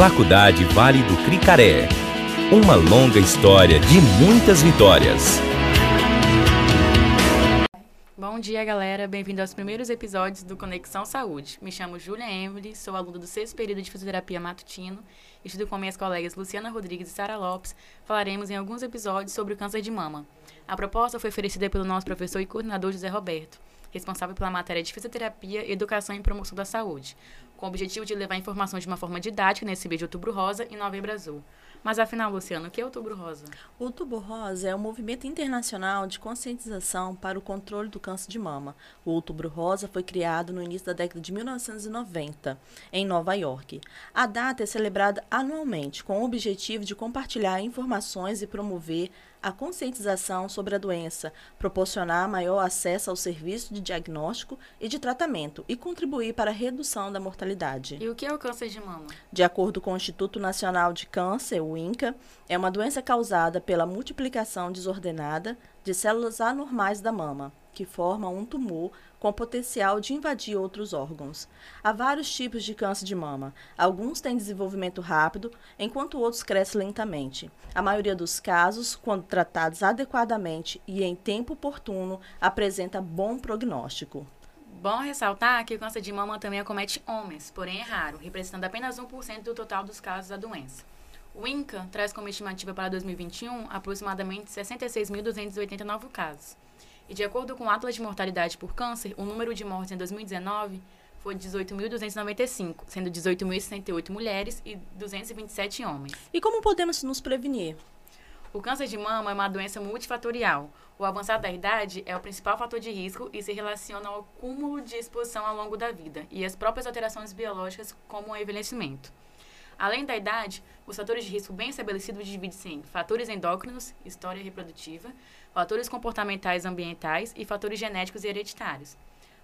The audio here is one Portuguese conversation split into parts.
Faculdade Vale do Cricaré. Uma longa história de muitas vitórias. Bom dia, galera. Bem-vindo aos primeiros episódios do Conexão Saúde. Me chamo Julia Emily, sou aluna do sexto período de fisioterapia matutino. Estudo com minhas colegas Luciana Rodrigues e Sara Lopes. Falaremos em alguns episódios sobre o câncer de mama. A proposta foi oferecida pelo nosso professor e coordenador José Roberto, responsável pela matéria de fisioterapia, educação e promoção da saúde, com o objetivo de levar informação de uma forma didática nesse mês de outubro rosa e novembro azul. Mas afinal, Luciano, o que é Outubro Rosa? Outubro Rosa é um movimento internacional de conscientização para o controle do câncer de mama. O Outubro Rosa foi criado no início da década de 1990, em Nova York. A data é celebrada anualmente com o objetivo de compartilhar informações e promover a conscientização sobre a doença, proporcionar maior acesso ao serviço de diagnóstico e de tratamento e contribuir para a redução da mortalidade. E o que é o câncer de mama? De acordo com o Instituto Nacional de Câncer, o INCA, é uma doença causada pela multiplicação desordenada de células anormais da mama, que formam um tumor com potencial de invadir outros órgãos. Há vários tipos de câncer de mama. Alguns têm desenvolvimento rápido, enquanto outros crescem lentamente. A maioria dos casos, quando tratados adequadamente e em tempo oportuno, apresenta bom prognóstico. Bom ressaltar que o câncer de mama também acomete homens, porém é raro, representando apenas 1% do total dos casos da doença. O INCA traz como estimativa para 2021 aproximadamente 66.289 casos. E de acordo com o Atlas de Mortalidade por Câncer, o número de mortes em 2019 foi 18.295, sendo 18.068 mulheres e 227 homens. E como podemos nos prevenir? O câncer de mama é uma doença multifatorial. O avançar da idade é o principal fator de risco e se relaciona ao cúmulo de exposição ao longo da vida e as próprias alterações biológicas, como o envelhecimento. Além da idade, os fatores de risco bem estabelecidos dividem-se em fatores endócrinos, história reprodutiva, fatores comportamentais ambientais e fatores genéticos e hereditários.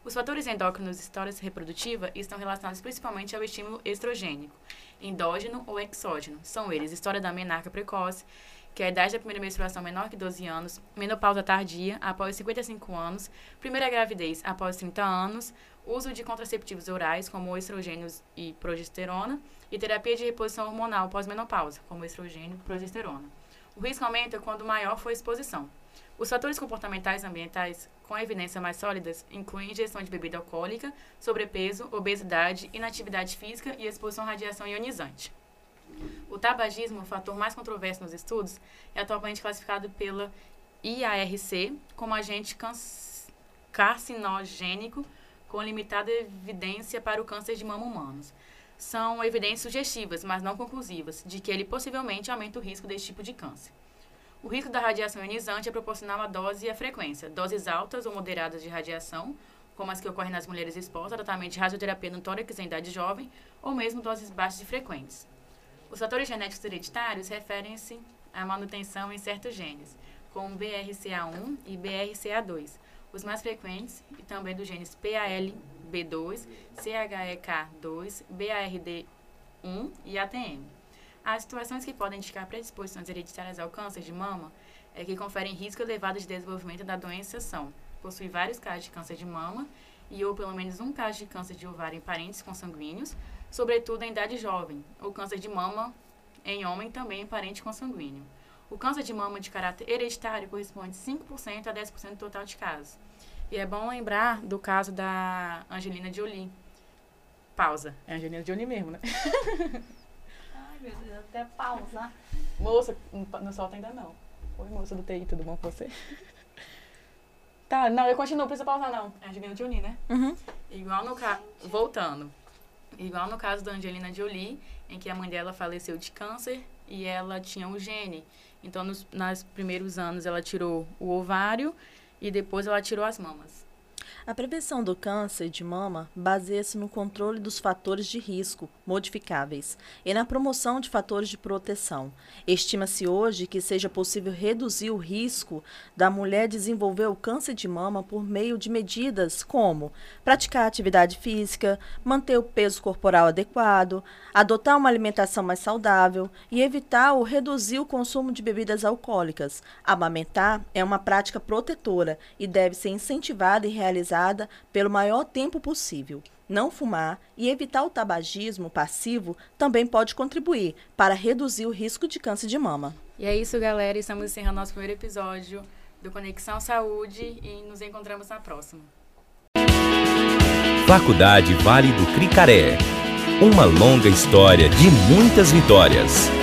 Os fatores endócrinos e história reprodutiva estão relacionados principalmente ao estímulo estrogênico, endógeno ou exógeno. São eles história da menarca precoce, que é a idade da primeira menstruação menor que 12 anos, menopausa tardia após 55 anos, primeira gravidez após 30 anos, uso de contraceptivos orais como estrogênios e progesterona e terapia de reposição hormonal pós-menopausa, como estrogênio e progesterona. O risco aumenta quando maior for a exposição. Os fatores comportamentais ambientais com evidências mais sólidas incluem ingestão de bebida alcoólica, sobrepeso, obesidade, inatividade física e exposição à radiação ionizante. O tabagismo, o fator mais controverso nos estudos, é atualmente classificado pela IARC como agente carcinogênico com limitada evidência para o câncer de mama humanos. São evidências sugestivas, mas não conclusivas, de que ele possivelmente aumenta o risco desse tipo de câncer. O risco da radiação ionizante é proporcional à dose e à frequência. Doses altas ou moderadas de radiação, como as que ocorrem nas mulheres expostas a tratamento de radioterapia no tórax em idade jovem, ou mesmo doses baixas e frequentes. Os fatores genéticos hereditários referem-se à manutenção em certos genes, como BRCA1 e BRCA2, os mais frequentes, e também dos genes PALB2, CHEK2, BARD1 e ATM. As situações que podem indicar predisposições hereditárias ao câncer de mama é que conferem risco elevado de desenvolvimento da doença são possuir vários casos de câncer de mama e ou pelo menos um caso de câncer de ovário em parentes consanguíneos, sobretudo em idade jovem, ou câncer de mama em homem também em parente consanguíneo. O câncer de mama de caráter hereditário corresponde 5% a 10% do total de casos. E é bom lembrar do caso da Angelina Jolie. Pausa. É Angelina Jolie mesmo, né? meu Deus, até pausa. Moça, no solta ainda não. Oi, moça do TI, tudo bom com você? tá, não, eu continuo, precisa pausar não. É a Angelina Jolie, né? Uhum. Igual no caso. Voltando. Igual no caso da Angelina Jolie, em que a mãe dela faleceu de câncer e ela tinha o gene. Então, nos, nos primeiros anos, ela tirou o ovário e depois ela tirou as mamas. A prevenção do câncer de mama baseia-se no controle dos fatores de risco modificáveis e na promoção de fatores de proteção. Estima-se hoje que seja possível reduzir o risco da mulher desenvolver o câncer de mama por meio de medidas como praticar atividade física, manter o peso corporal adequado, adotar uma alimentação mais saudável e evitar ou reduzir o consumo de bebidas alcoólicas. Amamentar é uma prática protetora e deve ser incentivada e realizada pelo maior tempo possível. Não fumar e evitar o tabagismo passivo também pode contribuir para reduzir o risco de câncer de mama. E é isso, galera. Estamos encerrando nosso primeiro episódio do Conexão Saúde e nos encontramos na próxima. Faculdade Vale do Cricaré. Uma longa história de muitas vitórias.